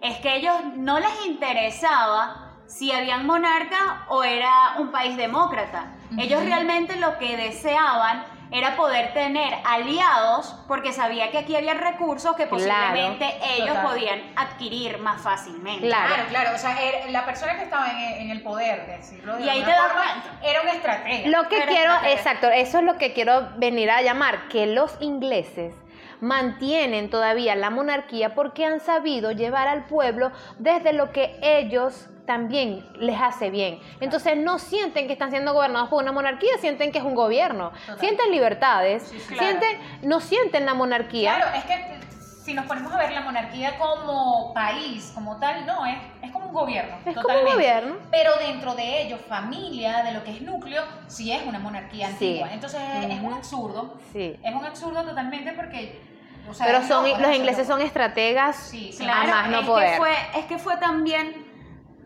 es que ellos no les interesaba si habían monarca o era un país demócrata. Ellos realmente lo que deseaban era poder tener aliados porque sabía que aquí había recursos que posiblemente ellos total. podían adquirir más fácilmente. Claro. Claro, claro, o sea, era- la persona que estaba en, en el poder, decirlo de Y ahí te forma, cuenta. era una estratega. Lo que quiero, espérate. exacto, eso es lo que quiero venir a llamar, que los ingleses mantienen todavía la monarquía porque han sabido llevar al pueblo desde lo que ellos también les hace bien. Entonces no sienten que están siendo gobernados por una monarquía, sienten que es un gobierno. Total. Sienten libertades, Sí, sí, claro. sienten, no sienten la monarquía. Claro, es que si nos ponemos a ver la monarquía como país, como tal, no, es, es como un gobierno. Es como un gobierno. Pero dentro de ellos, familia, de lo que es núcleo, sí es una monarquía Sí. antigua. Entonces es un absurdo. Sí. Es un absurdo totalmente porque. o sea, Pero son, los es ingleses son estrategas Sí, sí. a Claro, más no es, poder. Que fue, es que fue también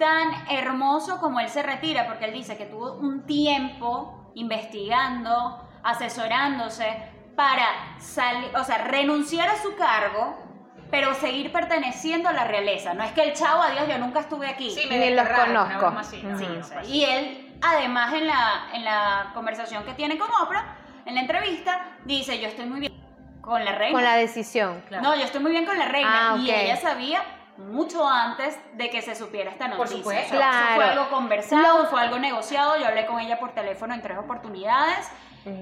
tan hermoso como él se retira, porque él dice que tuvo un tiempo investigando, asesorándose para salir, o sea, renunciar a su cargo, pero seguir perteneciendo a la realeza. No es que el chavo, adiós, yo nunca estuve aquí. Sí, Ni me los desterraron, una conozco. broma así, ¿no? Sí, Sí, O sea, pues. y él, además, en la, en la conversación que tiene con Oprah, en la entrevista, dice, yo estoy muy bien con la reina. Con la decisión. Claro. No, yo estoy muy bien con la reina. Ah, Y ella sabía mucho antes de que se supiera esta noticia. supuesto. O sea, eso Claro. fue algo conversado, Lo- fue algo negociado. Yo hablé con ella por teléfono en tres oportunidades.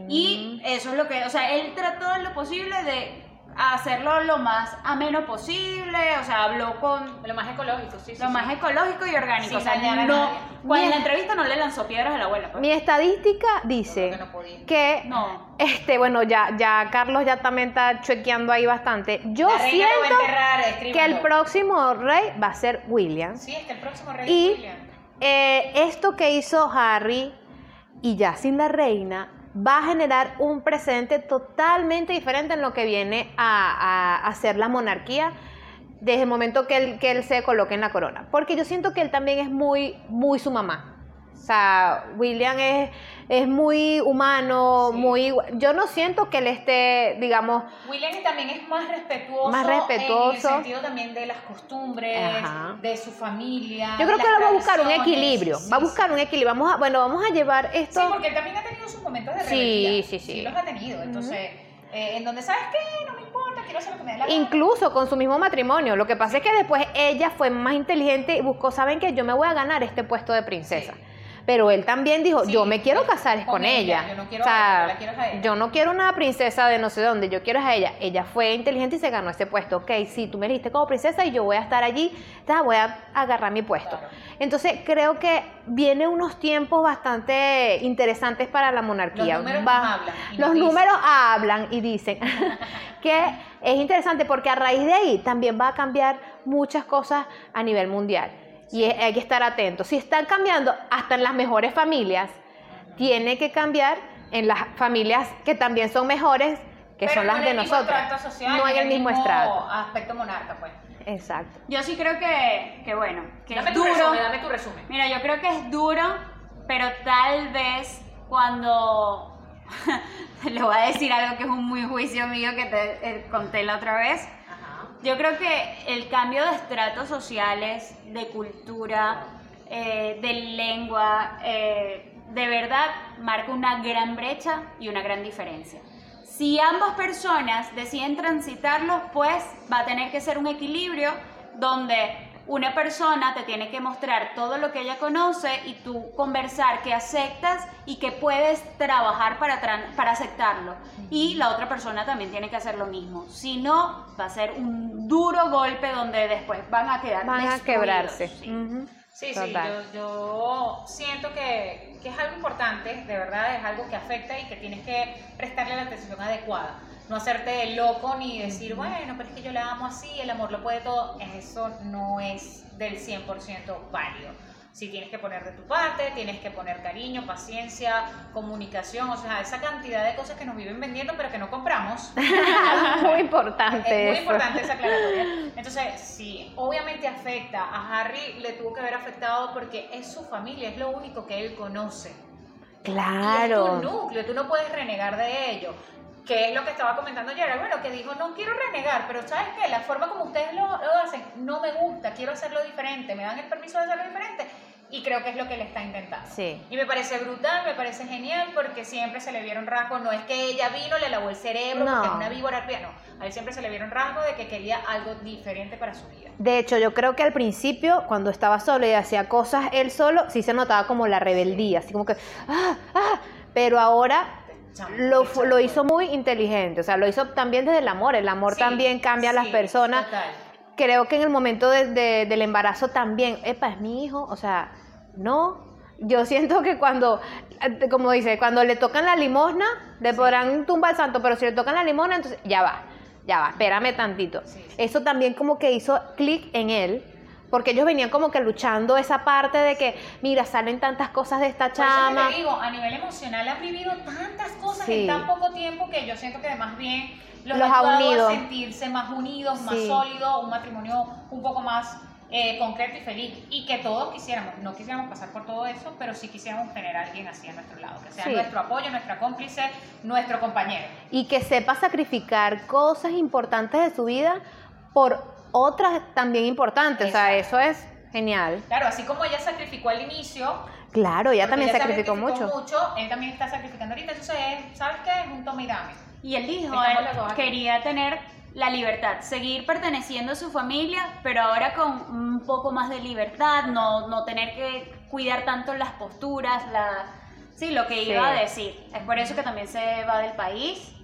Y eso es lo que, o sea, él trató en lo posible de hacerlo lo más ameno posible. O sea, habló con Lo más ecológico, sí, sí. lo sí. más ecológico y orgánico. Sin o sea, dañar a no, nadie. cuando en la entrevista no le lanzó piedras a la abuela. pues. Mi estadística dice que no podía. que No. este, bueno, ya, ya Carlos ya también está chequeando ahí bastante. Yo a siento enterrar, que el próximo rey va a ser William. Sí, es que el próximo rey Y es William. eh, esto que hizo Harry y ya sin la reina va a generar un precedente totalmente diferente en lo que viene a, a, a ser la monarquía desde el momento que él, que él se coloque en la corona. Porque yo siento que él también es muy, muy su mamá. O sea, William es, es muy humano, Sí. muy... Yo no siento que él esté, digamos, William también es más respetuoso. Más En el respetuoso. sentido también de las costumbres, Ajá. de su familia. yo creo que él va a buscar un equilibrio, Sí, va a sí, buscar un equilibrio. Vamos a, bueno, vamos a llevar esto... Sí, porque él también ha tenido sus momentos de Sí, rebeldía. sí, sí. los ha tenido. Entonces, eh, en donde, ¿sabes qué? No me importa, quiero hacer lo que me dé la gana. Incluso con su mismo matrimonio. Lo que pasa es que después ella fue más inteligente y buscó, ¿saben qué? Yo me voy a ganar este puesto de princesa. Sí. Pero él también dijo, Sí, yo me quiero casar con, con ella. ella, yo no quiero o sea, a ella, la quiero a ella. yo no quiero una princesa de no sé dónde, yo quiero a ella. Ella fue inteligente y se ganó ese puesto. Ok, sí, tú me elegiste como princesa y yo voy a estar allí, ta, voy a agarrar mi puesto. Claro. Entonces creo que vienen unos tiempos bastante interesantes para la monarquía. Los números Va- hablan los dicen. números hablan y dicen que es interesante porque a raíz de ahí también va a cambiar muchas cosas a nivel mundial. Y es- hay que estar atentos. Si están cambiando hasta en las mejores familias, tiene que cambiar en las familias que también son mejores, que Pero son las de el mismo nosotros. social, no en el mismo estrato. aspecto monarca, pues. Exacto. Yo sí creo que, que bueno, que Dame es tu duro. resumen, dame tu resumen. Mira, yo creo que es duro, pero tal vez cuando... Le voy a decir algo que es un muy juicio mío que te eh, conté la otra vez. Yo creo que el cambio de estratos sociales, de cultura, eh, de lengua, eh, de verdad marca una gran brecha y una gran diferencia. Si ambas personas deciden transitarlo, pues va a tener que ser un equilibrio donde una persona te tiene que mostrar todo lo que ella conoce y tú conversar que aceptas y que puedes trabajar para, tran- para aceptarlo. Y la otra persona también tiene que hacer lo mismo. Si no, va a ser un duro golpe donde después van a quedar Van a quebrarse. sí. Sí, yo, yo siento que, que es algo importante, de verdad, es algo que afecta y que tienes que prestarle la atención adecuada. No hacerte loco ni decir, bueno, pero es que yo la amo así, el amor lo puede todo. Eso no es del 100% válido. Si tienes que poner de tu parte, tienes que poner cariño, paciencia, comunicación, o sea, esa cantidad de cosas que nos viven vendiendo pero que no compramos. muy importante Es muy eso. importante esa aclaratoria. Entonces, sí, obviamente afecta. A Harry le tuvo que haber afectado porque es su familia, es lo único que él conoce. Y es Claro. tu núcleo, tú no puedes renegar de ello. Que es lo que estaba comentando Gerard, bueno, que dijo, no quiero renegar, pero ¿sabes qué? La forma como ustedes lo, lo hacen no me gusta, quiero hacerlo diferente, me dan el permiso de hacerlo diferente. Y creo que es lo que él está intentando. Sí. Y me parece brutal, me parece genial, porque siempre se le vieron rasgos. No es que ella vino, le lavó el cerebro, No. porque es una víbora. No, a él siempre se le vieron rasgos de que quería algo diferente para su vida. De hecho, yo creo que al principio, cuando estaba solo y hacía cosas él solo, sí se notaba como la rebeldía, así como que, ah, ah, pero ahora lo, lo hizo muy inteligente, o sea, lo hizo también desde el amor, el amor Sí, también cambia a las sí, personas. total. Creo que en el momento de- de- del embarazo también, epa, es mi hijo, o sea, no. Yo siento que cuando, eh, como dice, cuando le tocan la limosna, le podrán tumbar el santo, pero si le tocan la limosna, entonces ya va, ya va, espérame tantito. Eso también como que hizo clic en él, porque ellos venían como que luchando esa parte de que, mira, salen tantas cosas de esta Por eso chama. te digo, a nivel emocional han vivido tantas cosas Sí. en tan poco tiempo que yo siento que más bien los, Los ha unido. a sentirse más unidos, más Sí. sólidos, un matrimonio un poco más eh, concreto y feliz. Y que todos quisiéramos, no quisiéramos pasar por todo eso, pero sí quisiéramos tener a alguien así a nuestro lado, que sea Sí. nuestro apoyo, nuestra cómplice, nuestro compañero. y que sepa sacrificar cosas importantes de su vida por otras también importantes. O sea, eso es genial. Claro, así como ella sacrificó al inicio, Claro, ella también ella sacrificó mucho. él también está sacrificando ahorita. Entonces, él, ¿sabes qué? Es un tome y dame. Y él quería tener la libertad, seguir perteneciendo a su familia, pero ahora con un poco más de libertad, no, no tener que cuidar tanto las posturas, la, sí, lo que iba Sí. a decir. Es por eso que también se va del país.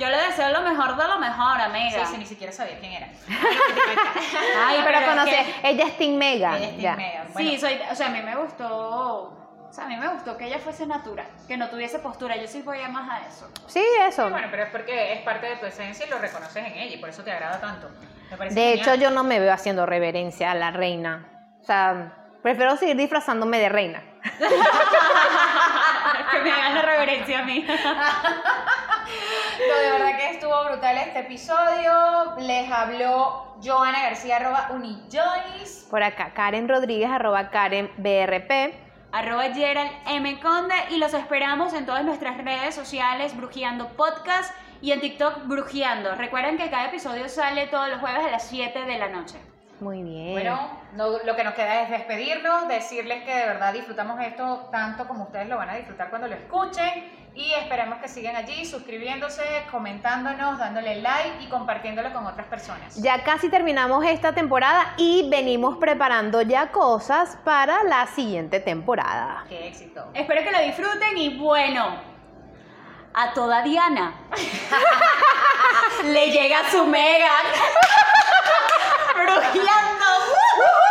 Bueno, yo le deseo lo mejor de lo mejor, Sí, amiga. sí, ni siquiera sabía quién era. Ay, pero es conoce, que- ella es Team Mega. Ella es Team ya. Meghan. Sí, Bueno, soy, o sea, a mí me gustó, o sea, a mí me gustó que ella fuese natural, que no tuviese postura, yo sí voy a más a eso. Sí, eso. Sí, bueno, pero es porque es parte de tu esencia y lo reconoces en ella y por eso te agrada tanto. Me parece De hecho, yo no me veo haciendo reverencia a la reina. O sea, prefiero seguir disfrazándome de reina. que me hagan la reverencia a mí. No, de verdad que estuvo brutal este episodio. Les habló Joana García, arroba Unijoyce. Por acá, Karen Rodríguez, arroba Karen BRP. arroba Gerald M. Conde y los esperamos en todas nuestras redes sociales, Brujeando Podcast y en TikTok Brujeando. Recuerden que cada episodio sale todos los jueves a las 7 de la noche. Muy bien. Bueno, no- lo que nos queda es despedirnos, decirles que de verdad disfrutamos esto tanto como ustedes lo van a disfrutar cuando lo escuchen y esperamos que sigan allí suscribiéndose, comentándonos, dándole like y compartiéndolo con otras personas. Ya casi terminamos esta temporada y venimos preparando ya cosas para la siguiente temporada. ¡Qué éxito! Espero que lo disfruten y bueno, a toda Diana le llega su mega brujeando.